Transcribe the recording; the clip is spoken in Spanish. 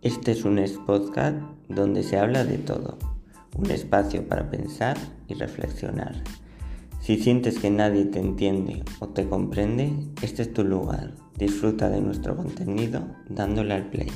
Este es un podcast donde se habla de todo, un espacio para pensar y reflexionar. Si sientes que nadie te entiende o te comprende, este es tu lugar. Disfruta de nuestro contenido dándole al play.